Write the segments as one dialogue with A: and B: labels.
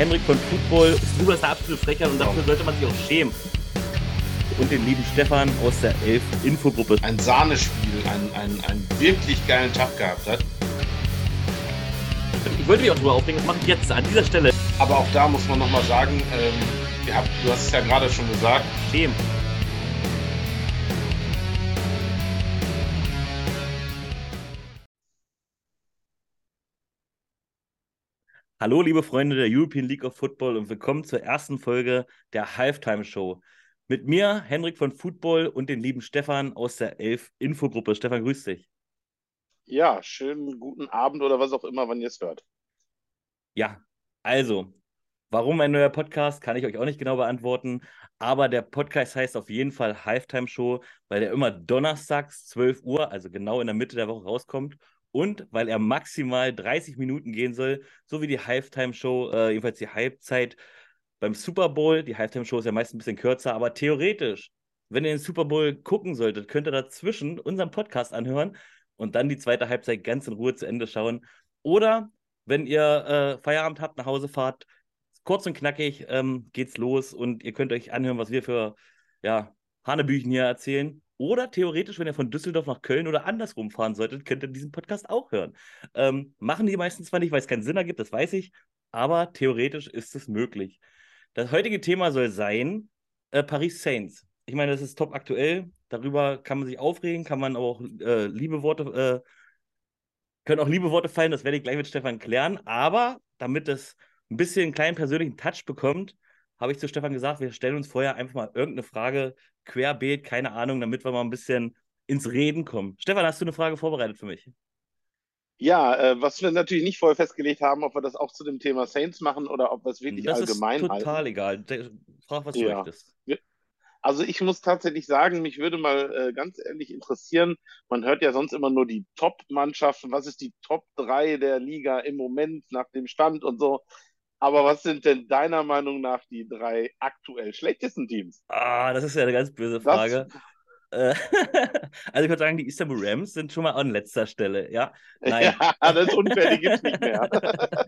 A: Henrik von Football. Du bist der absolute Frecher und dafür sollte man sich auch schämen. Und den lieben Stefan aus der Elf Infogruppe.
B: Ein Sahnespiel, einen, einen, einen wirklich geilen Tag gehabt hat.
A: Ich wollte mich auch drüber aufregen, das mache ich jetzt an dieser Stelle.
B: Aber auch da muss man nochmal sagen, ähm, ihr habt, du hast es ja gerade schon gesagt.
A: Schämen. Hallo, liebe Freunde der European League of Football und willkommen zur ersten Folge der Halftime Show. Mit mir, Henrik von Football und den lieben Stefan aus der Elf Infogruppe. Stefan, grüß dich.
B: Ja, schönen guten Abend oder was auch immer, wann ihr es hört.
A: Ja, also, warum ein neuer Podcast, kann ich euch auch nicht genau beantworten. Aber der Podcast heißt auf jeden Fall Halftime Show, weil der immer donnerstags 12 Uhr, also genau in der Mitte der Woche rauskommt und weil er maximal 30 Minuten gehen soll, so wie die Halftime-Show, äh, jedenfalls die Halbzeit beim Super Bowl. Die Halftime-Show ist ja meist ein bisschen kürzer, aber theoretisch, wenn ihr den Super Bowl gucken solltet, könnt ihr dazwischen unseren Podcast anhören und dann die zweite Halbzeit ganz in Ruhe zu Ende schauen. Oder wenn ihr äh, Feierabend habt, nach Hause fahrt, kurz und knackig ähm, geht's los und ihr könnt euch anhören, was wir für ja, Hanebüchen hier erzählen. Oder theoretisch, wenn ihr von Düsseldorf nach Köln oder andersrum fahren solltet, könnt ihr diesen Podcast auch hören. Ähm, machen die meistens zwar nicht, weil es keinen Sinn ergibt, das weiß ich, aber theoretisch ist es möglich. Das heutige Thema soll sein äh, Paris Saints. Ich meine, das ist top aktuell. Darüber kann man sich aufregen, kann man auch äh, liebe Worte, äh, können auch liebe Worte fallen, das werde ich gleich mit Stefan klären. Aber damit es ein bisschen einen kleinen persönlichen Touch bekommt, habe ich zu Stefan gesagt, wir stellen uns vorher einfach mal irgendeine Frage querbeet, keine Ahnung, damit wir mal ein bisschen ins Reden kommen. Stefan, hast du eine Frage vorbereitet für mich?
B: Ja, äh, was wir natürlich nicht vorher festgelegt haben, ob wir das auch zu dem Thema Saints machen oder ob wir es wirklich
A: das
B: allgemein
A: ist total
B: halten.
A: egal. Frag, was du
B: Ja.
A: möchtest.
B: Also ich muss tatsächlich sagen, mich würde mal äh, ganz ehrlich interessieren, man hört ja sonst immer nur die Top-Mannschaften, was ist die Top 3 der Liga im Moment nach dem Stand und so. Aber was sind denn deiner Meinung nach die drei aktuell schlechtesten Teams?
A: Ah, das ist ja eine ganz böse
B: Das,
A: Frage. Äh, also ich würde sagen, die Istanbul Rams sind schon mal an letzter Stelle, ja? Nein.
B: ja, das ist unfair, die gibt's nicht mehr.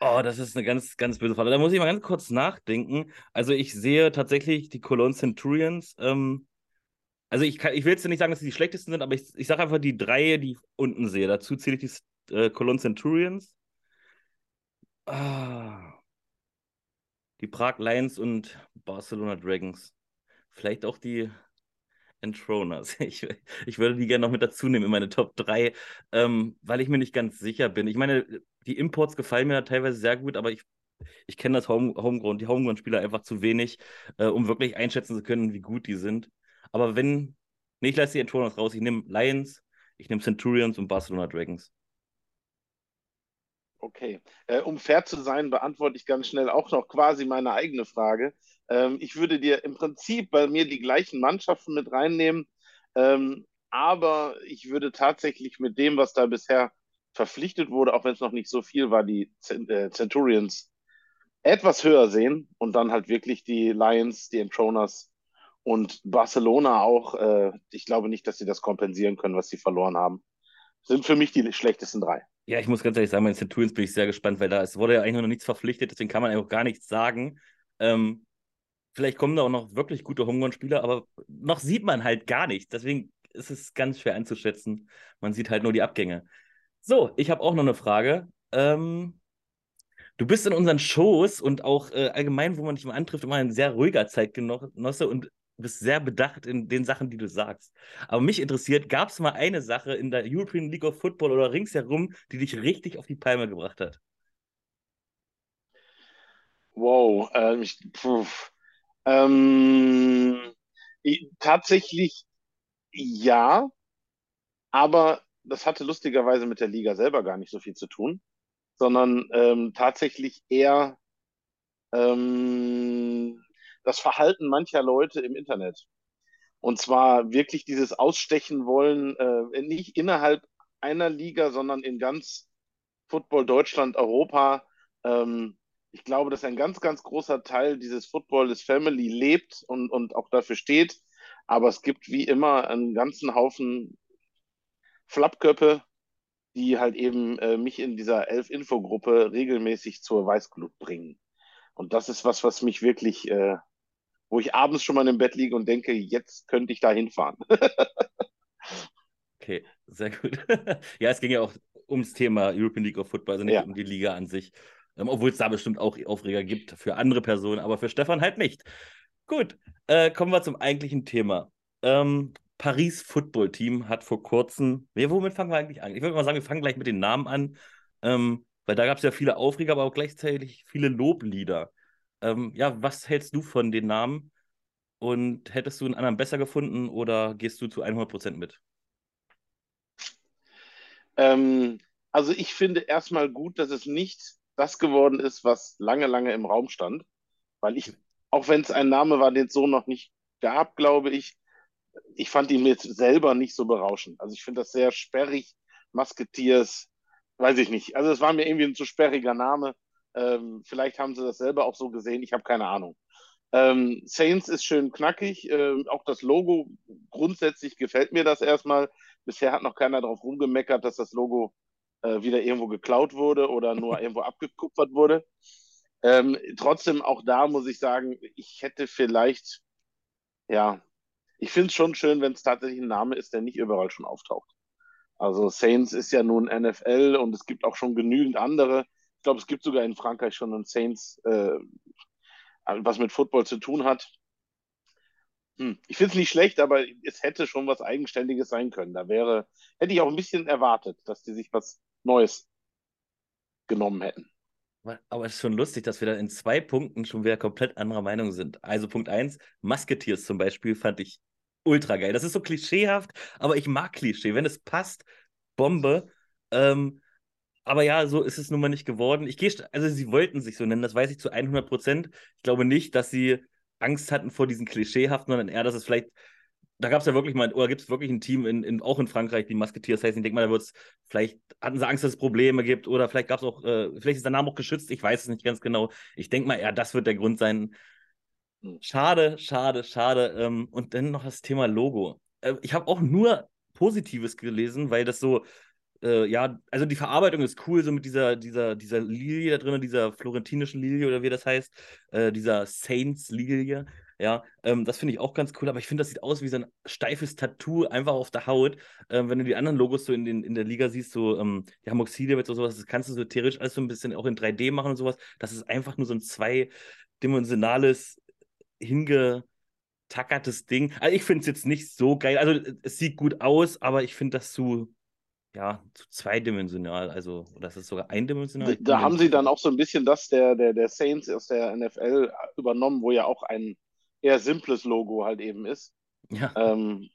A: Oh, das ist eine ganz, ganz böse Frage. Da muss ich mal ganz kurz nachdenken. Also ich sehe tatsächlich die Cologne Centurions. Ähm, also ich, kann, ich will jetzt nicht sagen, dass sie die schlechtesten sind, aber ich, ich sage einfach die drei, die ich unten sehe. Dazu zähle ich die äh, Cologne Centurions. Die Prag Lions und Barcelona Dragons. Vielleicht auch die Entroners. Ich, ich würde die gerne noch mit dazu nehmen in meine Top 3, ähm, weil ich mir nicht ganz sicher bin. Ich meine, die Imports gefallen mir teilweise sehr gut, aber ich, ich kenne das Home, Homegrown, die Homegrown-Spieler einfach zu wenig, äh, um wirklich einschätzen zu können, wie gut die sind. Aber wenn, nee, ich lasse die Entroners raus. Ich nehme Lions, ich nehme Centurions und Barcelona Dragons.
B: Okay. Äh, um fair zu sein, beantworte ich ganz schnell auch noch quasi meine eigene Frage. Ähm, ich würde dir im Prinzip bei mir die gleichen Mannschaften mit reinnehmen, ähm, aber ich würde tatsächlich mit dem, was da bisher verpflichtet wurde, auch wenn es noch nicht so viel war, die äh, Centurions etwas höher sehen und dann halt wirklich die Lions, die Entroners und Barcelona auch. Äh, ich glaube nicht, dass sie das kompensieren können, was sie verloren haben. Sind für mich die schlechtesten drei.
A: Ja, ich muss ganz ehrlich sagen, bei den Centurions bin ich sehr gespannt, weil da es wurde ja eigentlich noch nichts verpflichtet, deswegen kann man auch gar nichts sagen. Ähm, vielleicht kommen da auch noch wirklich gute Homegrown-Spieler, aber noch sieht man halt gar nichts. Deswegen ist es ganz schwer einzuschätzen. Man sieht halt nur die Abgänge. So, ich habe auch noch eine Frage. Ähm, du bist in unseren Shows und auch äh, allgemein, wo man dich mal antrifft, immer ein sehr ruhiger Zeitgenosse und bist sehr bedacht in den Sachen, die du sagst. Aber mich interessiert, gab es mal eine Sache in der European League of Football oder ringsherum, die dich richtig auf die Palme gebracht hat?
B: Wow, ähm, ich, ähm, i- tatsächlich ja, aber das hatte lustigerweise mit der Liga selber gar nicht so viel zu tun, sondern ähm, tatsächlich eher ähm, das Verhalten mancher Leute im Internet. Und zwar wirklich dieses Ausstechen wollen, äh, nicht innerhalb einer Liga, sondern in ganz Football Deutschland, Europa. Ähm, ich glaube, dass ein ganz, ganz großer Teil dieses Football des Family lebt und, und auch dafür steht. Aber es gibt wie immer einen ganzen Haufen Flappköppe, die halt eben äh, mich in dieser Elf-Info-Gruppe regelmäßig zur Weißglut bringen. Und das ist was, was mich wirklich, äh, wo ich abends schon mal im Bett liege und denke, jetzt könnte ich da hinfahren.
A: okay, sehr gut. ja, es ging ja auch ums Thema European League of Football, also nicht
B: Ja.
A: um die Liga an sich. Ähm, obwohl es da bestimmt auch Aufreger gibt für andere Personen, aber für Stefan halt nicht. Gut, äh, kommen wir zum eigentlichen Thema. Ähm, Paris Football Team hat vor kurzem, ja, womit fangen wir eigentlich an? Ich würde mal sagen, wir fangen gleich mit den Namen an, ähm, weil da gab es ja viele Aufreger, aber auch gleichzeitig viele Loblieder. Ähm, ja, was hältst du von den Namen? Und hättest du einen anderen besser gefunden oder gehst du zu 100% mit?
B: Ähm, also ich finde erstmal gut, dass es nicht das geworden ist, was lange, lange im Raum stand, weil ich, auch wenn es ein Name war, den es so noch nicht gab, glaube ich, ich fand ihn jetzt selber nicht so berauschend. Also ich finde das sehr sperrig, Musketeers, weiß ich nicht. Also es war mir irgendwie ein zu sperriger Name. Ähm, vielleicht haben sie das selber auch so gesehen, ich habe keine Ahnung. Ähm, Saints ist schön knackig, ähm, auch das Logo, grundsätzlich gefällt mir das erstmal. Bisher hat noch keiner darauf rumgemeckert, dass das Logo äh, wieder irgendwo geklaut wurde oder nur irgendwo abgekupfert wurde. Ähm, trotzdem, auch da muss ich sagen, ich hätte vielleicht, ja, ich finde es schon schön, wenn es tatsächlich ein Name ist, der nicht überall schon auftaucht. Also Saints ist ja nun NFL und es gibt auch schon genügend andere. Ich glaube, es gibt sogar in Frankreich schon einen Saints, äh, was mit Football zu tun hat. Hm. Ich finde es nicht schlecht, aber es hätte schon was Eigenständiges sein können. Da wäre, hätte ich auch ein bisschen erwartet, dass die sich was Neues genommen hätten.
A: Aber es ist schon lustig, dass wir da in zwei Punkten schon wieder komplett anderer Meinung sind. Also Punkt 1, Musketeers zum Beispiel fand ich ultra geil. Das ist so klischeehaft, aber ich mag Klischee. Wenn es passt, Bombe. Ähm, aber ja, so ist es nun mal nicht geworden. Ich gehe, also sie wollten sich so nennen, das weiß ich zu 100 Prozent. Ich glaube nicht, dass sie Angst hatten vor diesen klischeehaften, sondern eher, dass es vielleicht, da gab es ja wirklich mal, oder gibt es wirklich ein Team, in, in, auch in Frankreich, die Musketeers heißen. Ich denke mal, da wird es, vielleicht hatten sie Angst, dass es Probleme gibt oder vielleicht gab es auch, äh, vielleicht ist der Name auch geschützt, ich weiß es nicht ganz genau. Ich denke mal, eher, das wird der Grund sein. Schade, schade, schade. Ähm, und dann noch das Thema Logo. Äh, ich habe auch nur Positives gelesen, weil das so, äh, ja, also die Verarbeitung ist cool, so mit dieser, dieser, dieser Lilie da drin, dieser florentinischen Lilie oder wie das heißt, äh, dieser Saints-Lilie. Ja, ähm, das finde ich auch ganz cool, aber ich finde, das sieht aus wie so ein steifes Tattoo einfach auf der Haut. Ähm, wenn du die anderen Logos so in, den, in der Liga siehst, so ähm, die Devils oder sowas, das kannst du so theoretisch alles so ein bisschen auch in 3D machen und sowas. Das ist einfach nur so ein zweidimensionales, hingetackertes Ding. Also ich finde es jetzt nicht so geil. Also es sieht gut aus, aber ich finde das zu, ja, zu zweidimensional. Also, oder ist es sogar eindimensional?
B: Da, da haben sie dann auch so ein bisschen das der, der, der Saints aus der NFL übernommen, wo ja auch ein eher simples Logo halt eben ist.
A: Ja.
B: Ähm,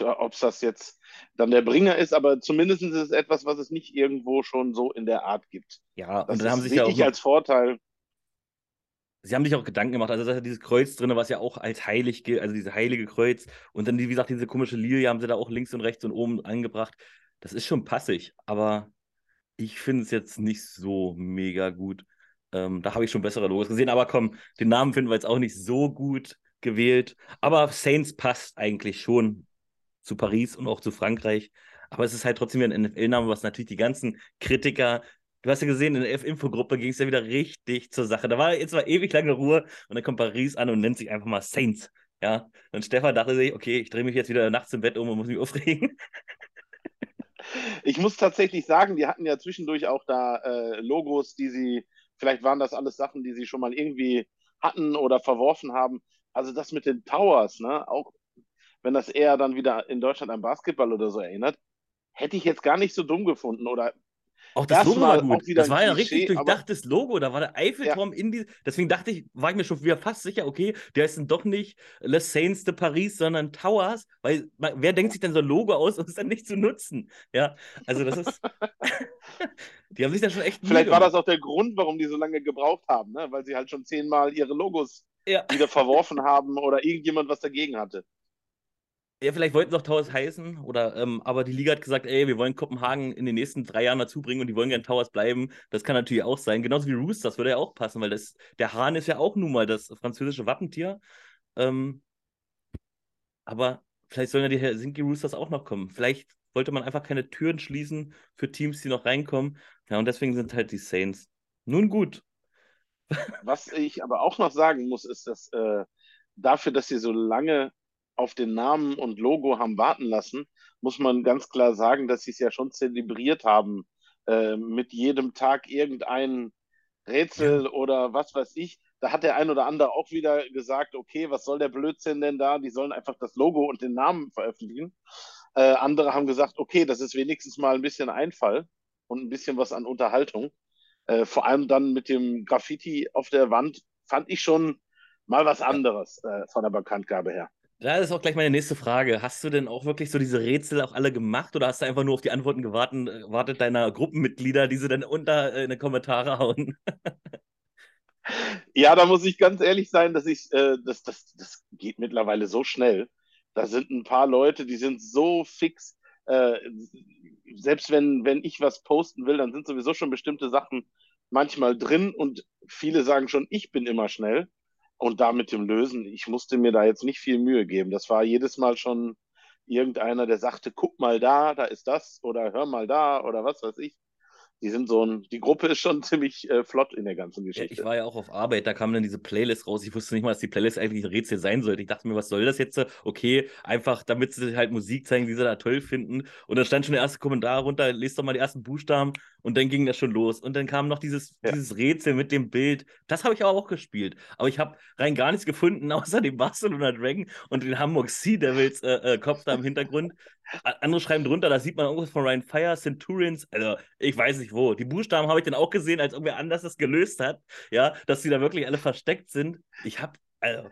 B: Ob es das jetzt dann der Bringer ist, aber zumindest ist es etwas, was es nicht irgendwo schon so in der Art gibt.
A: Ja,
B: Das
A: und dann haben
B: ist
A: sich ja auch noch,
B: als Vorteil.
A: sie haben sich auch Gedanken gemacht. Also, da ist ja dieses Kreuz drin, was ja auch als heilig gilt, also dieses heilige Kreuz. Und dann, wie gesagt, diese komische Lilie haben sie da auch links und rechts und oben angebracht. Das ist schon passig, aber ich finde es jetzt nicht so mega gut. Ähm, da habe ich schon bessere Logos gesehen, aber komm, den Namen finden wir jetzt auch nicht so gut gewählt. Aber Saints passt eigentlich schon zu Paris und auch zu Frankreich. Aber es ist halt trotzdem wieder ein NFL-Name, was natürlich die ganzen Kritiker, du hast ja gesehen, in der F-Info-Gruppe ging es ja wieder richtig zur Sache. Da war jetzt mal ewig lange Ruhe und dann kommt Paris an und nennt sich einfach mal Saints. Ja, und Stefan dachte sich, okay, ich drehe mich jetzt wieder nachts im Bett um und muss mich aufregen.
B: Ich muss tatsächlich sagen, die hatten ja zwischendurch auch da äh, Logos, die sie, vielleicht waren das alles Sachen, die sie schon mal irgendwie hatten oder verworfen haben. Also das mit den Towers, ne, auch wenn das eher dann wieder in Deutschland an Basketball oder so erinnert, hätte ich jetzt gar nicht so dumm gefunden oder
A: Auch das Logo war gut. Das war ja richtig durchdachtes Logo. Da war der Eiffelturm in die. Deswegen dachte ich, war ich mir schon wieder fast sicher, okay, der ist dann doch nicht Les Saints de Paris, sondern Towers. Weil ma- wer denkt sich denn so ein Logo aus, um es dann nicht zu nutzen? Ja, also das ist. die haben sich da schon echt.
B: Vielleicht war das auch der Grund, warum die so lange gebraucht haben, ne? weil sie halt schon zehnmal ihre Logos
A: Ja.
B: wieder verworfen haben oder irgendjemand was dagegen hatte.
A: Ja, vielleicht wollten sie auch Towers heißen, oder, ähm, aber die Liga hat gesagt, ey, wir wollen Kopenhagen in den nächsten drei Jahren dazu bringen und die wollen gerne Towers bleiben. Das kann natürlich auch sein. Genauso wie Roosters würde ja auch passen, weil das, der Hahn ist ja auch nun mal das französische Wappentier. Ähm, aber vielleicht sollen ja die Helsinki Roosters auch noch kommen. Vielleicht wollte man einfach keine Türen schließen für Teams, die noch reinkommen. Ja, und deswegen sind halt die Saints. Nun gut.
B: Was ich aber auch noch sagen muss, ist, dass äh, dafür, dass sie so lange auf den Namen und Logo haben warten lassen, muss man ganz klar sagen, dass sie es ja schon zelebriert haben, äh, mit jedem Tag irgendein Rätsel ja. oder was weiß ich. Da hat der ein oder andere auch wieder gesagt, okay, was soll der Blödsinn denn da? Die sollen einfach das Logo und den Namen veröffentlichen. Äh, andere haben gesagt, okay, das ist wenigstens mal ein bisschen Einfall und ein bisschen was an Unterhaltung. Äh, vor allem dann mit dem Graffiti auf der Wand fand ich schon mal was anderes äh, von der Bekanntgabe her.
A: Da ist auch gleich meine nächste Frage. Hast du denn auch wirklich so diese Rätsel auch alle gemacht oder hast du einfach nur auf die Antworten gewartet, gewartet deiner Gruppenmitglieder, die sie dann unter äh, in die Kommentare hauen?
B: ja, da muss ich ganz ehrlich sein, dass ich, äh, das, das, das geht mittlerweile so schnell. Da sind ein paar Leute, die sind so fix. Äh, selbst wenn, wenn ich was posten will, dann sind sowieso schon bestimmte Sachen manchmal drin und viele sagen schon, ich bin immer schnell. Und da mit dem Lösen, ich musste mir da jetzt nicht viel Mühe geben. Das war jedes Mal schon irgendeiner, der sagte, guck mal da, da ist das oder hör mal da oder was weiß ich die sind so ein, die Gruppe ist schon ziemlich äh, flott in der ganzen Geschichte.
A: Ja, ich war ja auch auf Arbeit, da kam dann diese Playlist raus. Ich wusste nicht mal, dass die Playlist eigentlich ein Rätsel sein sollte. Ich dachte mir, was soll das jetzt? Okay, einfach, damit sie halt Musik zeigen, die sie da toll finden. Und dann stand schon der erste Kommentar runter, lest doch mal die ersten Buchstaben und dann ging das schon los. Und dann kam noch dieses, ja. dieses Rätsel mit dem Bild. Das habe ich auch gespielt. Aber ich habe rein gar nichts gefunden, außer dem Barcelona Dragon und den Hamburg Sea Devils äh, äh, Kopf da im Hintergrund. Andere schreiben drunter, da sieht man irgendwas von Ryan Fire, Centurions, also ich weiß nicht wo. Die Buchstaben habe ich dann auch gesehen, als irgendwer anders das gelöst hat, ja, dass die da wirklich alle versteckt sind. Ich habe, also,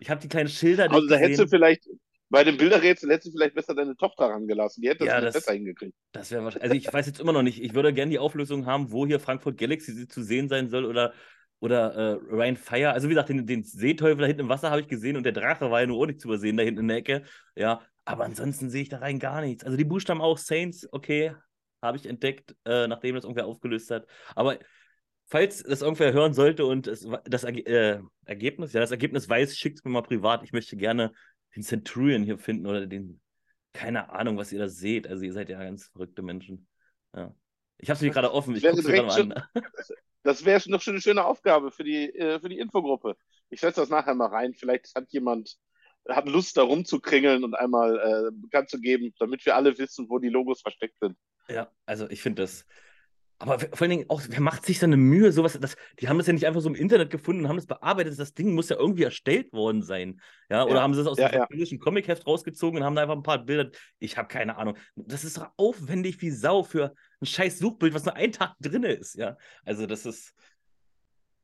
A: ich habe die kleinen Schilder.
B: Also da gesehen. hättest du vielleicht, bei dem Bilderrätsel hättest du vielleicht besser deine Tochter rangelassen. Die hätte das, ja, das besser hingekriegt.
A: Das wäre wahrscheinlich. Also ich weiß jetzt immer noch nicht. Ich würde gerne die Auflösung haben, wo hier Frankfurt Galaxy zu sehen sein soll oder, oder äh, Ryan Fire. Also wie gesagt, den, den Seeteufel da hinten im Wasser habe ich gesehen und der Drache war ja nur auch nicht zu übersehen da hinten in der Ecke. Ja, aber ansonsten sehe ich da rein gar nichts. Also die Buchstaben auch Saints, okay, habe ich entdeckt, äh, nachdem das irgendwer aufgelöst hat. Aber falls das irgendwer hören sollte und es, das äh, Ergebnis, ja, das Ergebnis weiß, schickt es mir mal privat. Ich möchte gerne den Centurion hier finden oder den, keine Ahnung, was ihr da seht. Also ihr seid ja ganz verrückte Menschen. Ja. Ich habe es mir gerade offen, ich gucke es gerade mal an.
B: Das wäre noch schon eine schöne Aufgabe für die, äh, für die Infogruppe. Ich setze das nachher mal rein. Vielleicht hat jemand hat Lust, da rumzukringeln und einmal äh, bekannt zu geben, damit wir alle wissen, wo die Logos versteckt sind.
A: Ja, also ich finde das. Aber vor allen Dingen auch, wer macht sich da eine Mühe? Sowas, das, die haben das ja nicht einfach so im Internet gefunden und haben das bearbeitet. Das Ding muss ja irgendwie erstellt worden sein. Ja, oder ja, haben sie das aus ja, dem französischen ja. Comicheft rausgezogen und haben da einfach ein paar Bilder. Ich habe keine Ahnung. Das ist doch aufwendig wie Sau für ein scheiß Suchbild, was nur ein Tag drin ist. Ja, also das ist.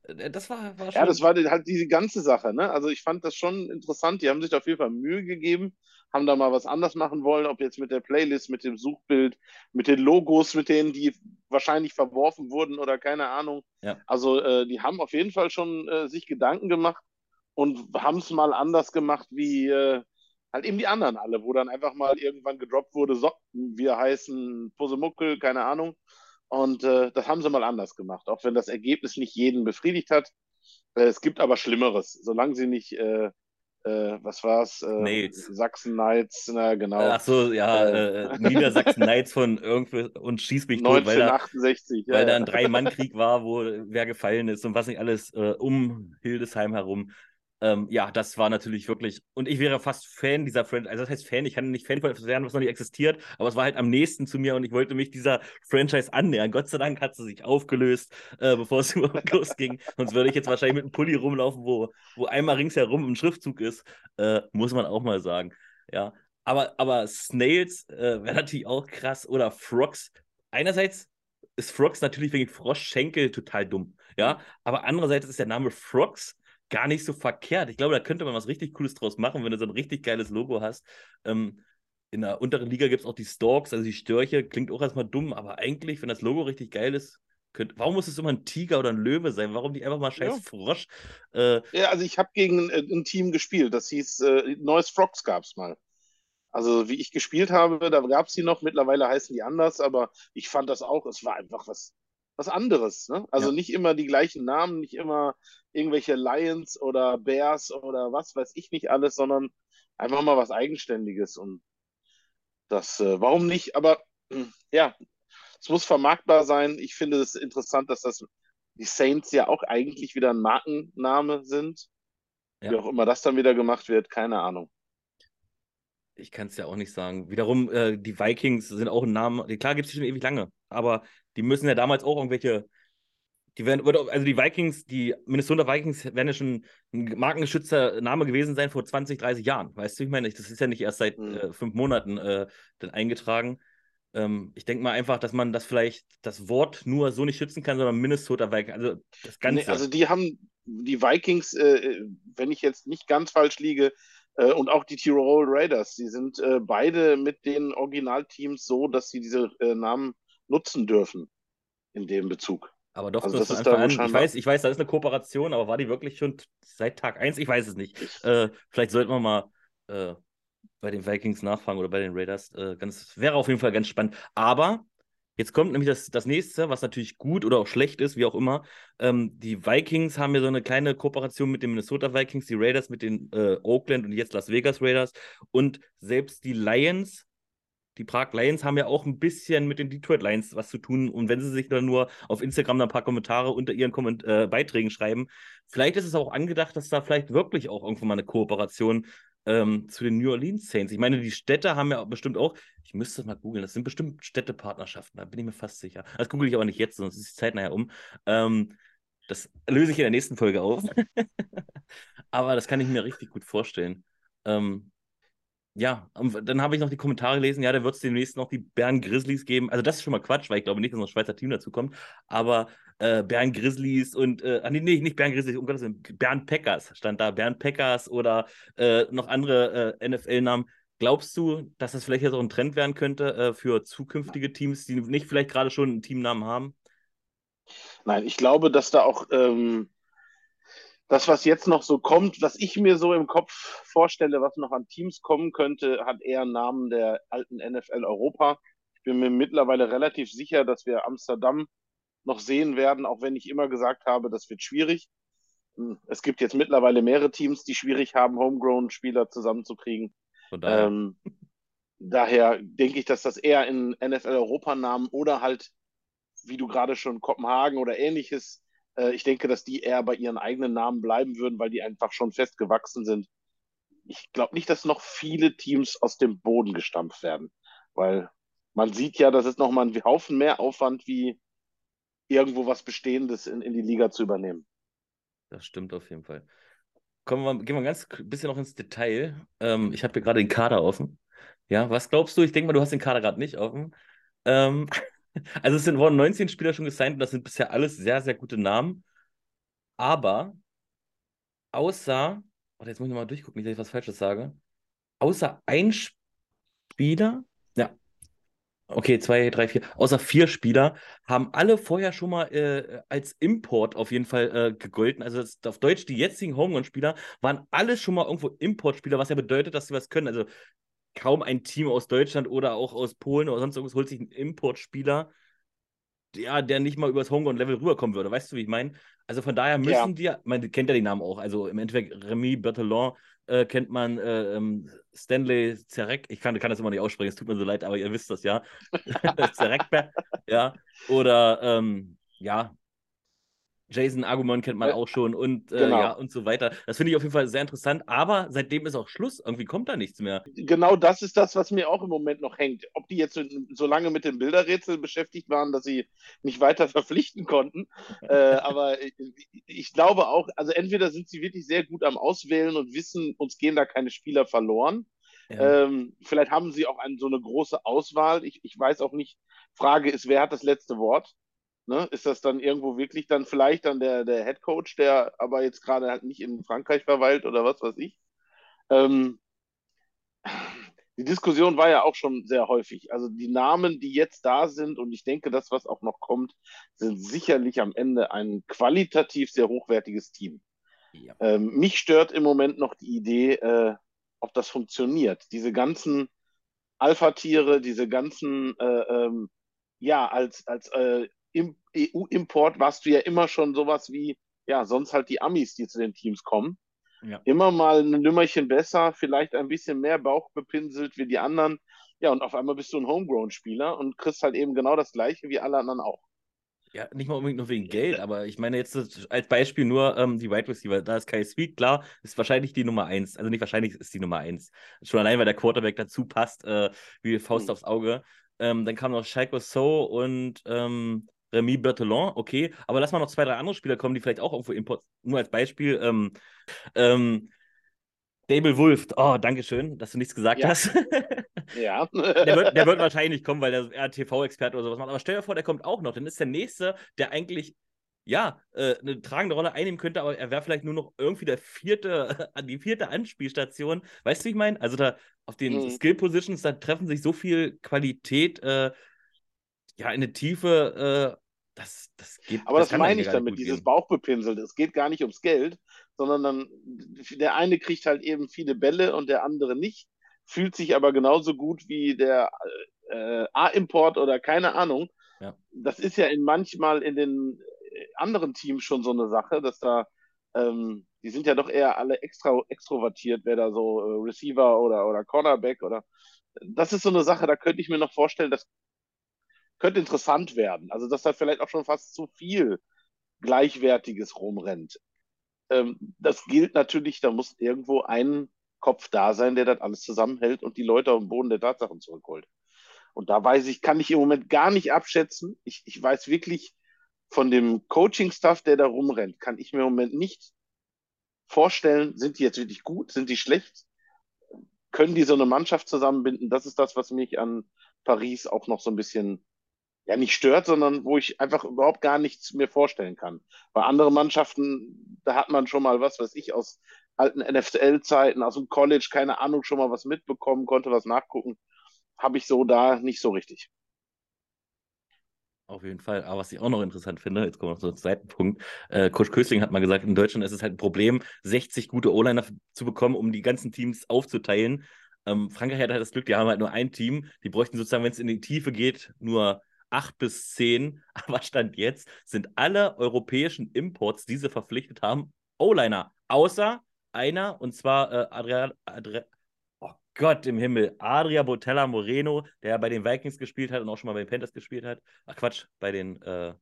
B: Äh, das war, war schon... Ja, das war halt diese ganze Sache. Ne? Also ich fand das schon interessant. Die haben sich auf jeden Fall Mühe gegeben, haben da mal was anders machen wollen, ob jetzt mit der Playlist, mit dem Suchbild, mit den Logos, mit denen, die wahrscheinlich verworfen wurden oder keine Ahnung. Ja. Also äh, die haben auf jeden Fall schon äh, sich Gedanken gemacht und haben es mal anders gemacht wie äh, halt eben die anderen alle, wo dann einfach mal irgendwann gedroppt wurde, so, wir heißen Posemuckel, keine Ahnung. Und äh, das haben sie mal anders gemacht, auch wenn das Ergebnis nicht jeden befriedigt hat. Äh, es gibt aber Schlimmeres, solange sie nicht, äh, äh was war's? Äh, Sachsen Knights, na genau.
A: Ach so, ja, äh, äh, Niedersachsen Knights von irgendwie und schieß mich
B: 1968,
A: tot, weil da, ja, weil da ein Drei-Mann-Krieg war, wo wer gefallen ist und was nicht alles um Hildesheim herum. Ähm, ja, das war natürlich wirklich. Und ich wäre fast Fan dieser Franchise. Also, das heißt Fan, ich kann nicht Fan von etwas werden, was noch nicht existiert, aber es war halt am nächsten zu mir und ich wollte mich dieser Franchise annähern. Gott sei Dank hat sie sich aufgelöst, äh, bevor es überhaupt losging. Sonst würde ich jetzt wahrscheinlich mit einem Pulli rumlaufen, wo, wo einmal ringsherum ein Schriftzug ist. Äh, muss man auch mal sagen. Ja. Aber, aber Snails äh, wäre natürlich auch krass. Oder Frogs. Einerseits ist Frogs natürlich wegen Froschschenkel total dumm. Ja. Aber andererseits ist der Name Frogs gar nicht so verkehrt. Ich glaube, da könnte man was richtig Cooles draus machen, wenn du so ein richtig geiles Logo hast. Ähm, in der unteren Liga gibt es auch die Storks, also die Störche, klingt auch erstmal dumm, aber eigentlich, wenn das Logo richtig geil ist, könnt, warum muss es immer ein Tiger oder ein Löwe sein? Warum nicht einfach mal scheiß ja. Frosch?
B: Äh, ja, also ich habe gegen ein, ein, Team gespielt, das hieß äh, Neues Frogs gab es mal. Also wie ich gespielt habe, da gab es die noch, mittlerweile heißen die anders, aber ich fand das auch, es war einfach was, was anderes. Ne? Also ja. nicht immer die gleichen Namen, nicht immer irgendwelche Lions oder Bears oder was weiß ich nicht alles, sondern einfach mal was Eigenständiges. Und das, äh, warum nicht? Aber ja, es muss vermarktbar sein. Ich finde es interessant, dass das die Saints ja auch eigentlich wieder ein Markenname sind. Ja. Wie auch immer das dann wieder gemacht wird, keine Ahnung.
A: Ich kann es ja auch nicht sagen. Wiederum, äh, die Vikings sind auch ein Name. Klar gibt es die schon ewig lange, aber die müssen ja damals auch irgendwelche. Die werden, also die Vikings, die Minnesota Vikings werden ja schon ein markengeschützter Name gewesen sein vor 20, 30 Jahren. Weißt du, ich meine, das ist ja nicht erst seit mhm. äh, fünf Monaten äh, dann eingetragen. Ähm, ich denke mal einfach, dass man das vielleicht das Wort nur so nicht schützen kann, sondern Minnesota Vikings, also das Ganze. Nee,
B: also die haben die Vikings, äh, wenn ich jetzt nicht ganz falsch liege, äh, und auch die Tirol Raiders, die sind äh, beide mit den Originalteams so, dass sie diese äh, Namen nutzen dürfen in dem Bezug.
A: Aber doch, also das ist Anfang an. Ich weiß, ich weiß, da ist eine Kooperation, aber war die wirklich schon seit Tag 1? Ich weiß es nicht. Äh, vielleicht sollten wir mal äh, bei den Vikings nachfragen oder bei den Raiders. Äh, ganz, wäre auf jeden Fall ganz spannend. Aber Jetzt kommt nämlich das, das nächste, was natürlich gut oder auch schlecht ist, wie auch immer. Ähm, die Vikings haben ja so eine kleine Kooperation mit den Minnesota Vikings, die Raiders mit den äh, Oakland und jetzt Las Vegas Raiders. Und selbst die Lions, die Prag Lions, haben ja auch ein bisschen mit den Detroit Lions was zu tun. Und wenn sie sich dann nur auf Instagram ein paar Kommentare unter ihren Komment äh, Beiträgen schreiben, vielleicht ist es auch angedacht, dass da vielleicht wirklich auch irgendwann mal eine Kooperation ähm, zu den New Orleans Saints. Ich meine, die Städte haben ja bestimmt auch, ich müsste das mal googeln, das sind bestimmt Städtepartnerschaften, da bin ich mir fast sicher. Das google ich aber nicht jetzt, sonst ist die Zeit nachher um. Ähm, das löse ich in der nächsten Folge auf. aber das kann ich mir richtig gut vorstellen. Ähm, ja, dann habe ich noch die Kommentare gelesen, ja, da wird es demnächst noch die Bern Grizzlies geben. Also das ist schon mal Quatsch, weil ich glaube nicht, dass noch ein Schweizer Team dazu kommt. Aber äh, Bern Grizzlies und, äh, nee, nee, nicht Bern Grizzlies, um Gottes Willen, Bern Packers stand da. Bern Packers oder äh, noch andere äh, NFL-Namen. Glaubst du, dass das vielleicht jetzt auch ein Trend werden könnte äh, für zukünftige Teams, die nicht vielleicht gerade schon einen Teamnamen haben?
B: Nein, ich glaube, dass da auch ähm, das, was jetzt noch so kommt, was ich mir so im Kopf vorstelle, was noch an Teams kommen könnte, hat eher einen Namen der alten NFL Europa. Ich bin mir mittlerweile relativ sicher, dass wir Amsterdam noch sehen werden, auch wenn ich immer gesagt habe, das wird schwierig. Hm, es gibt jetzt mittlerweile mehrere Teams, die schwierig haben, Homegrown-Spieler zusammenzukriegen. Daher. Ähm, daher denke ich, dass das eher in NFL-Europa-Namen oder halt, wie du gerade schon Kopenhagen oder ähnliches äh, ich denke, dass die eher bei ihren eigenen Namen bleiben würden, weil die einfach schon festgewachsen sind. Ich glaube nicht, dass noch viele Teams aus dem Boden gestampft werden, weil man sieht ja, das ist nochmal ein Haufen mehr Aufwand, wie irgendwo was Bestehendes in, in die Liga zu übernehmen.
A: Das stimmt auf jeden Fall. Kommen wir, gehen wir ganz bisschen noch ins Detail. Ähm, ich habe hier gerade den Kader offen. Ja, was glaubst du? Ich denke mal, du hast den Kader gerade nicht offen. Ähm, Also es sind, wurden 19 Spieler schon gesigned und das sind bisher alles sehr, sehr gute Namen. Aber außer, warte, jetzt muss ich nochmal durchgucken, nicht, dass ich was Falsches sage. Außer ein Spieler, ja, okay, zwei, drei, vier, außer vier Spieler haben alle vorher schon mal äh, als Import auf jeden Fall äh, gegolten. Also das, auf Deutsch, die jetzigen Homegrown-Spieler waren alle schon mal irgendwo Importspieler, was ja bedeutet, dass sie was können. Also kaum ein Team aus Deutschland oder auch aus Polen oder sonst irgendwas holt sich einen Importspieler, der, der nicht mal übers Homegrown-Level rüberkommen würde. Weißt du, wie ich meine? Also von daher müssen ja. die, man kennt ja die Namen auch. Also im Endeffekt Remy Berthelon äh, kennt man, äh, ähm, Stanley Zerek, ich kann, kann, das immer nicht aussprechen, es tut mir so leid, aber ihr wisst das ja. Zerek, ja. Oder ähm, ja, Jason Argument kennt man auch schon und, äh, genau. ja, und so weiter. Das finde ich auf jeden Fall sehr interessant, aber seitdem ist auch Schluss. Irgendwie kommt da nichts mehr.
B: Genau das ist das, was mir auch im Moment noch hängt. Ob die jetzt so, lange mit dem Bilderrätsel beschäftigt waren, dass sie nicht weiter verpflichten konnten. äh, aber ich, ich, glaube auch, also entweder sind sie wirklich sehr gut am Auswählen und wissen, uns gehen da keine Spieler verloren. Ja. Ähm, vielleicht haben sie auch ein, so eine große Auswahl. Ich, ich weiß auch nicht. Frage ist, wer hat das letzte Wort? Ne? Ist das dann irgendwo wirklich dann vielleicht dann der, der Head Coach, der aber jetzt gerade halt nicht in Frankreich verweilt oder was weiß ich? Ähm, die Diskussion war ja auch schon sehr häufig. Also die Namen, die jetzt da sind, und ich denke, das, was auch noch kommt, sind sicherlich am Ende ein qualitativ sehr hochwertiges Team. Ja. Ähm, mich stört im Moment noch die Idee, äh, ob das funktioniert. Diese ganzen Alpha-Tiere, diese ganzen, äh, ähm, ja, als, als äh, EU-Import warst du ja immer schon sowas wie, ja, sonst halt die Amis, die zu den Teams kommen. Ja. Immer mal ein Nümmerchen besser, vielleicht ein bisschen mehr Bauch bepinselt wie die anderen. Ja, und auf einmal bist du ein Homegrown-Spieler und kriegst halt eben genau das Gleiche wie alle anderen auch.
A: Ja, nicht mal unbedingt nur wegen Geld, aber ich meine jetzt als Beispiel nur ähm, die Wide Receiver. Da ist Kyle Sweet, klar, ist wahrscheinlich die Nummer eins. Also nicht wahrscheinlich ist die Nummer eins. Schon allein, weil der Quarterback dazu passt, äh, wie Faust mhm. aufs Auge. Ähm, dann kam noch Shaiko So und ähm, Remy Berthelon, okay. Aber lass mal noch zwei, drei andere Spieler kommen, die vielleicht auch irgendwo Import. Nur als Beispiel, ähm, ähm, Dable Wolf, oh, danke schön, dass du nichts gesagt
B: ja.
A: hast.
B: ja.
A: der, wird, der wird wahrscheinlich kommen, weil der RTV-Experte oder sowas macht. Aber stell dir vor, der kommt auch noch. Dann ist der Nächste, der eigentlich, ja, äh, eine tragende Rolle einnehmen könnte, aber er wäre vielleicht nur noch irgendwie der vierte, die vierte Anspielstation. Weißt du, wie ich meine? Also da auf den mhm. Skill-Positions, da treffen sich so viel Qualität, äh, ja, in eine Tiefe, äh, das, das geht.
B: Aber
A: das,
B: das meine ich damit, dieses gehen. Bauchbepinselt. Es geht gar nicht ums Geld, sondern dann der eine kriegt halt eben viele Bälle und der andere nicht, fühlt sich aber genauso gut wie der äh, A-Import oder keine Ahnung. Ja. Das ist ja in manchmal in den anderen Teams schon so eine Sache, dass da ähm, die sind ja doch eher alle extra extrovertiert, wer da so äh, Receiver oder, oder Cornerback oder das ist so eine Sache, da könnte ich mir noch vorstellen, das könnte interessant werden. Also, dass da vielleicht auch schon fast zu viel Gleichwertiges rumrennt. Ähm, das gilt natürlich, da muss irgendwo ein Kopf da sein, der das alles zusammenhält und die Leute auf den Boden der Tatsachen zurückholt. Und da weiß ich, kann ich im Moment gar nicht abschätzen. Ich, ich weiß wirklich von dem Coaching-Stuff, der da rumrennt, kann ich mir im Moment nicht vorstellen, sind die jetzt wirklich gut, sind die schlecht? Können die so eine Mannschaft zusammenbinden? Das ist das, was mich an Paris auch noch so ein bisschen ja nicht stört, sondern wo ich einfach überhaupt gar nichts mir vorstellen kann. Bei anderen Mannschaften, da hat man schon mal was, was ich aus alten NFL-Zeiten, aus dem College, keine Ahnung, schon mal was mitbekommen, konnte was nachgucken. Habe ich so da nicht so richtig.
A: Auf jeden Fall. Aber was ich auch noch interessant finde, jetzt kommen wir noch zum zweiten Punkt. Äh, Coach Kösling hat mal gesagt, in Deutschland ist es halt ein Problem, 60 gute O-Liner zu bekommen, um die ganzen Teams aufzuteilen. Ähm, Frankreich hat halt das Glück, die haben halt nur ein Team. Die bräuchten sozusagen, wenn es in die Tiefe geht, nur acht bis zehn, aber Stand jetzt sind alle europäischen Imports, die sie verpflichtet haben, O-Liner, außer einer, und zwar äh, Adrian, Adrian, oh Gott im Himmel, Adria Botella Moreno, der bei den Vikings gespielt hat und auch schon mal bei den Panthers gespielt hat. Ach Quatsch, bei den äh,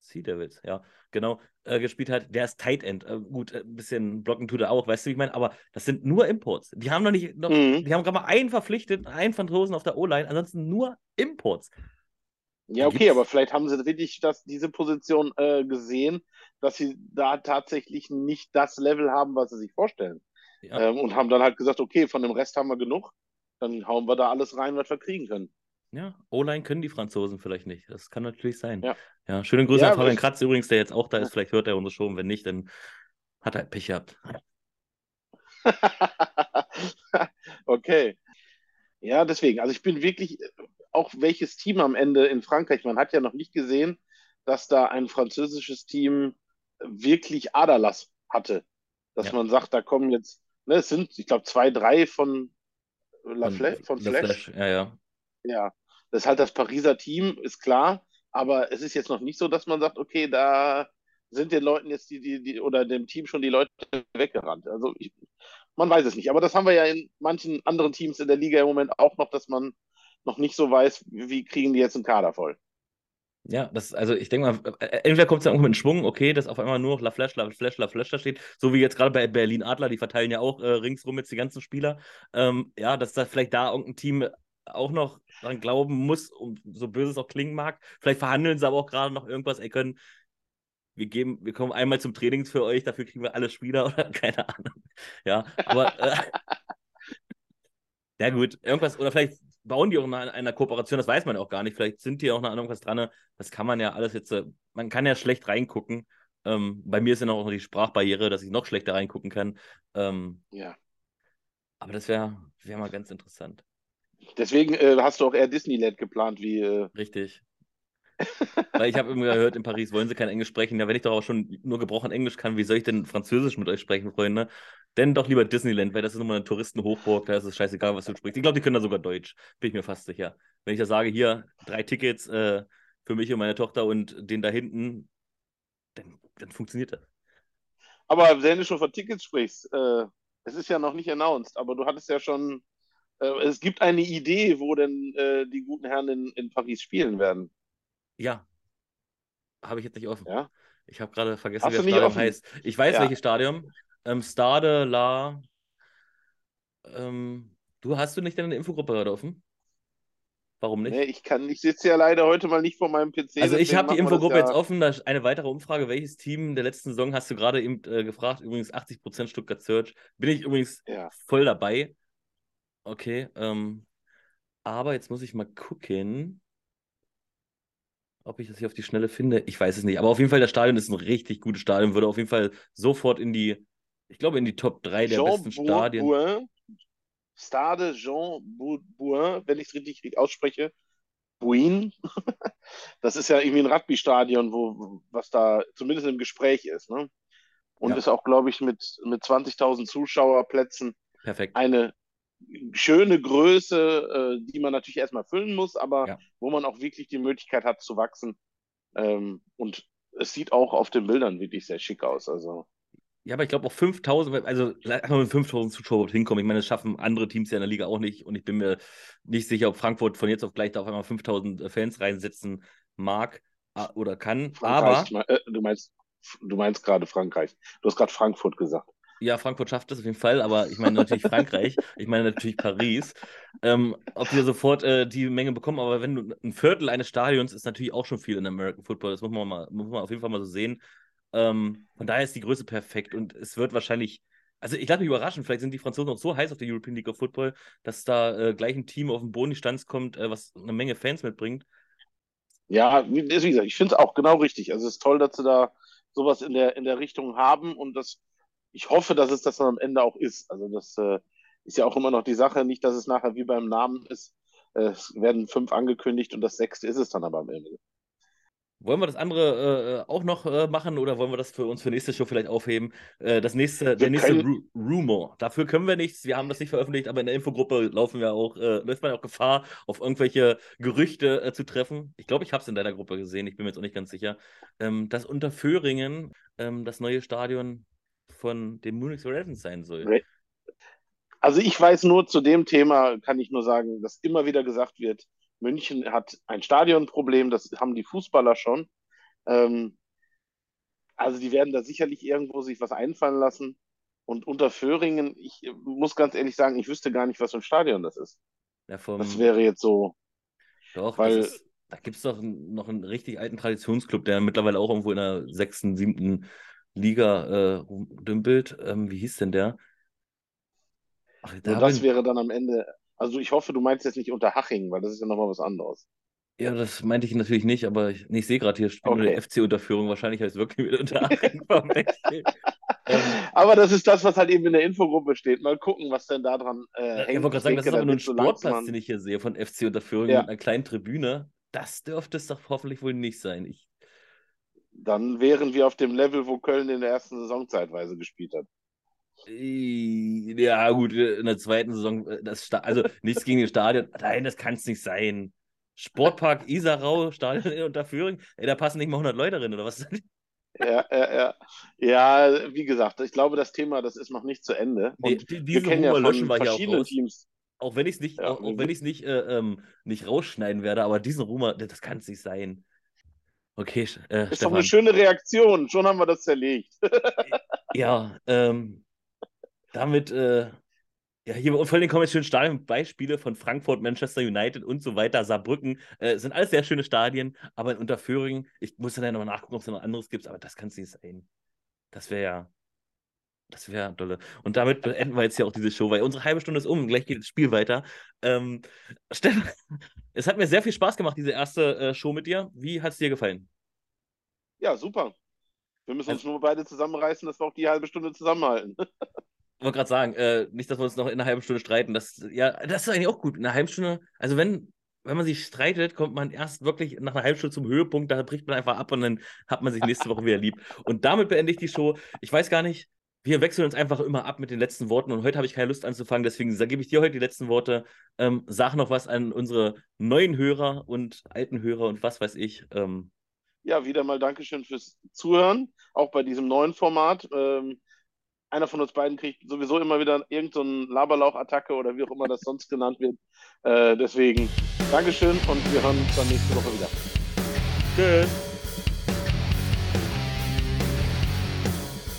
A: Sea Devils, ja, genau, äh, gespielt hat. Der ist Tight End. Äh, gut, ein bisschen blocken tut er auch, weißt du, wie ich meine? Aber das sind nur Imports. Die haben noch nicht, noch, mhm. die haben gerade mal einen verpflichtet, einen Franzosen auf der O-Line, ansonsten nur Imports.
B: Ja, okay, aber vielleicht haben sie wirklich das, diese Position äh, gesehen, dass sie da tatsächlich nicht das Level haben, was sie sich vorstellen. Ja. Ähm, und haben dann halt gesagt, okay, von dem Rest haben wir genug, dann hauen wir da alles rein, was wir kriegen können.
A: Ja, O-Line können die Franzosen vielleicht nicht. Das kann natürlich sein. Ja, ja schöne Grüße ja, an Fabian Kratz übrigens, der jetzt auch da ist. Vielleicht hört er unsere Show und wenn nicht, dann hat er Pech gehabt.
B: okay. Ja, deswegen. Also ich bin wirklich auch welches Team am Ende in Frankreich. Man hat ja noch nicht gesehen, dass da ein französisches Team wirklich Aderlass hatte. Dass ja. man sagt, da kommen jetzt, ne, es sind, ich glaube, zwei, drei von La Flash, von Flash. Flash.
A: Ja, ja.
B: Ja, das ist halt das Pariser Team, ist klar. Aber es ist jetzt noch nicht so, dass man sagt, okay, da sind den Leuten jetzt die, die, die oder dem Team schon die Leute weggerannt. Also ich, man weiß es nicht. Aber das haben wir ja in manchen anderen Teams in der Liga im Moment auch noch, dass man noch nicht so weiß, wie kriegen die jetzt einen Kader voll.
A: Ja, das, also ich denke mal, äh, entweder kommt es dann irgendwo mit Schwung, okay, dass auf einmal nur noch La Flash, La Flash, La Flash da steht, so wie jetzt gerade bei Berlin Adler, die verteilen ja auch äh, ringsrum jetzt die ganzen Spieler. Ähm, ja, dass da vielleicht da irgendein Team auch noch dran glauben muss, um so böse es auch klingen mag. Vielleicht verhandeln sie aber auch gerade noch irgendwas, ey, können, wir geben, wir kommen einmal zum Trainings für euch, dafür kriegen wir alle Spieler oder keine Ahnung. Ja, aber äh, ja gut, irgendwas, oder vielleicht bauen die auch in einer Kooperation, das weiß man auch gar nicht. Vielleicht sind die auch noch an irgendwas dran. Das kann man ja alles jetzt, äh, man kann ja schlecht reingucken. Ähm, bei mir ist ja noch die Sprachbarriere, dass ich noch schlechter reingucken kann. Ähm,
B: ja.
A: Aber das wäre wär mal ganz interessant.
B: Deswegen äh, hast du auch eher Disneyland geplant, wie. Äh...
A: Richtig. Weil ich habe immer gehört, in Paris wollen sie kein Englisch sprechen. Ja, wenn ich doch auch schon nur gebrochen Englisch kann, wie soll ich denn Französisch mit euch sprechen, Freunde? Denn doch lieber Disneyland, weil das ist nochmal eine Touristenhochburg, da ist es scheißegal, was du sprichst. Ich glaube, die können da sogar Deutsch, bin ich mir fast sicher. Wenn ich da sage, hier, drei Tickets äh, für mich und meine Tochter und den da hinten, dann, dann funktioniert das.
B: Aber wenn du schon von Tickets sprichst, äh, es ist ja noch nicht announced, aber du hattest ja schon, äh, es gibt eine Idee, wo denn äh, die guten Herren in, in Paris spielen werden.
A: Ja. habe ich jetzt nicht offen.
B: Ja?
A: Ich habe gerade vergessen, wie das Stadion
B: offen?
A: heißt. Ich weiß,
B: Ja.
A: welches Stadion. Ähm, Stade La. Ähm, du hast du nicht deine Infogruppe gerade offen? Warum nicht?
B: Nee, ich kann, ich sitze ja leider heute mal nicht vor meinem PC.
A: Also ich habe die Infogruppe
B: ja-
A: jetzt offen. Da eine weitere Umfrage. Welches Team der letzten Saison hast du gerade eben äh, gefragt? Übrigens 80% Stuttgart Search. Bin ich übrigens
B: Ja.
A: voll dabei. Okay. Ähm, aber jetzt muss ich mal gucken, ob ich das hier auf die Schnelle finde. Ich weiß es nicht. Aber auf jeden Fall, das Stadion ist ein richtig gutes Stadion. Würde auf jeden Fall sofort in die, ich glaube, in die Top 3 der
B: Jean
A: besten Stadien.
B: Bouin, Stade Jean Bou- Bouin, wenn ich es richtig ausspreche. Bouin. Das ist ja irgendwie ein Rugby-Stadion, wo, was da zumindest im Gespräch ist. Ne? Und
A: Ja.
B: ist auch, glaube ich, mit, mit 20.000 Zuschauerplätzen
A: Perfekt.
B: eine schöne Größe, äh, die man natürlich erstmal füllen muss, aber
A: Ja.
B: wo man auch wirklich die Möglichkeit hat zu wachsen. Ähm, und es sieht auch auf den Bildern wirklich sehr schick aus. Also
A: Ja, aber ich glaube auch 5000, also mal mit 5000 Zuschauer überhaupt hinkommen. Ich meine, das schaffen andere Teams ja in der Liga auch nicht. Und ich bin mir nicht sicher, ob Frankfurt von jetzt auf gleich da auf einmal 5000 Fans reinsetzen mag äh, oder kann. Aber
B: Frankreich, ich mein- äh, du meinst, du meinst gerade Frankreich. Du hast gerade Frankfurt gesagt.
A: Ja, Frankfurt schafft das auf jeden Fall. Aber ich meine natürlich Frankreich, ich meine natürlich Paris. Ähm, ob wir sofort äh, die Menge bekommen, aber wenn du ein Viertel eines Stadions ist natürlich auch schon viel in American Football. Das muss man mal, muss man auf jeden Fall mal so sehen. Ähm, von daher ist die Größe perfekt und es wird wahrscheinlich, also ich lasse mich überraschen, vielleicht sind die Franzosen auch so heiß auf der European League of Football, dass da äh, gleich ein Team auf den Boden die Stanz kommt, äh, was eine Menge Fans mitbringt.
B: Ja, wie, wie gesagt, ich finde es auch genau richtig. Also es ist toll, dass sie da sowas in der, in der Richtung haben und das, ich hoffe, dass es das dann am Ende auch ist. Also das äh, ist ja auch immer noch die Sache, nicht, dass es nachher wie beim Namen ist. Äh, Es werden fünf angekündigt und das sechste ist es dann aber am Ende.
A: Wollen wir das andere äh, auch noch äh, machen oder wollen wir das für uns für nächste Show vielleicht aufheben? Äh, das nächste, der nächste Ru
B: können-
A: Rumor. Dafür können wir nichts. Wir haben das nicht veröffentlicht, aber in der Infogruppe laufen wir auch, äh, läuft man auch Gefahr, auf irgendwelche Gerüchte äh, zu treffen. Ich glaube, ich habe es in deiner Gruppe gesehen. Ich bin mir jetzt auch nicht ganz sicher. Ähm, dass unter Föhringen ähm, das neue Stadion von den Munich Ravens sein soll.
B: Also ich weiß nur zu dem Thema, kann ich nur sagen, dass immer wieder gesagt wird, München hat ein Stadionproblem, das haben die Fußballer schon. Ähm, also die werden da sicherlich irgendwo sich was einfallen lassen. Und unter Föhringen, ich muss ganz ehrlich sagen, ich wüsste gar nicht, was für ein Stadion das ist.
A: Ja, vom,
B: Das wäre jetzt so,
A: Doch,
B: Weil-
A: ist, da gibt es doch noch einen richtig alten Traditionsclub, der mittlerweile auch irgendwo in der sechsten, siebten Liga äh, rumdümpelt. Ähm, wie hieß denn der? Ach, da
B: das
A: ich-
B: wäre dann am Ende, also ich hoffe, du meinst jetzt nicht unter Haching, weil das ist ja nochmal was anderes.
A: ja, das meinte ich natürlich nicht, aber ich, ich sehe gerade hier spielt
B: Okay.
A: der FC-Unterführung. Wahrscheinlich heißt es wirklich wieder unter Aching verwechselt. ähm,
B: Aber das ist das, was halt eben in der Infogruppe steht. Mal gucken, was denn da dran äh,
A: ich
B: hängt.
A: wollte gerade sagen, das ist aber nur ein Sportplatz,
B: langsam-
A: den ich hier sehe von FC Unterführung
B: Ja.
A: mit einer kleinen Tribüne. Das dürfte es doch hoffentlich wohl nicht sein. Ich,
B: Dann wären wir auf dem Level, wo Köln in der ersten Saison zeitweise gespielt hat.
A: Ja, gut, in der zweiten Saison, äh, das also nichts gegen den Stadion. Nein, das kann es nicht sein. Sportpark Isarau, Stadion in Unterföhring, ey, da passen nicht mal 100 Leute drin, oder was?
B: Ja, ja, ja. Ja, wie gesagt, ich glaube, das Thema, das ist noch nicht zu Ende.
A: Nee,
B: wir kennen ja
A: Rumor
B: von
A: löschen wir hier auch
B: verschiedenen. Teams.
A: Auch wenn ich es nicht,
B: Ja,
A: auch, auch
B: wir-
A: wenn ich es nicht, äh, ähm, nicht rausschneiden werde, aber diesen Rumor, das kann es nicht sein. Okay, äh,
B: Ist doch eine schöne Reaktion. Schon haben wir das zerlegt.
A: Ja, ähm, damit, äh, ja, hier und vor allem kommen jetzt schöne Stadionbeispiele von Frankfurt, Manchester United und so weiter, Saarbrücken. Äh, sind alles sehr schöne Stadien, aber in Unterföhring, ich muss dann ja nochmal nachgucken, ob es noch anderes gibt, aber das kann es nicht sein. Das wäre ja, das wäre dolle. Und damit beenden wir jetzt hier auch diese Show, weil unsere halbe Stunde ist um, gleich geht das Spiel weiter. Ähm, Stefan, es hat mir sehr viel Spaß gemacht, diese erste äh, Show mit dir. Wie hat es dir gefallen?
B: Ja, super. Wir müssen uns nur beide zusammenreißen, dass wir auch die halbe Stunde zusammenhalten.
A: Ich wollte gerade sagen, äh, nicht, dass wir uns noch in einer halben Stunde streiten. Das, ja, das ist eigentlich auch gut. In einer halben Stunde, also wenn, wenn man sich streitet, kommt man erst wirklich nach einer halben Stunde zum Höhepunkt, da bricht man einfach ab und dann hat man sich nächste Woche wieder lieb. Und damit beende ich die Show. Ich weiß gar nicht, wir wechseln uns einfach immer ab mit den letzten Worten und heute habe ich keine Lust anzufangen, deswegen gebe ich dir heute die letzten Worte. Ähm, sag noch was an unsere neuen Hörer und alten Hörer und was weiß ich. Ähm,
B: Ja, wieder mal Dankeschön fürs Zuhören, auch bei diesem neuen Format. Ähm, einer von uns beiden kriegt sowieso immer wieder irgendeine so Laberlauch-Attacke oder wie auch immer das sonst genannt wird. Äh, deswegen Dankeschön und wir hören uns dann nächste Woche wieder.
A: tschüss.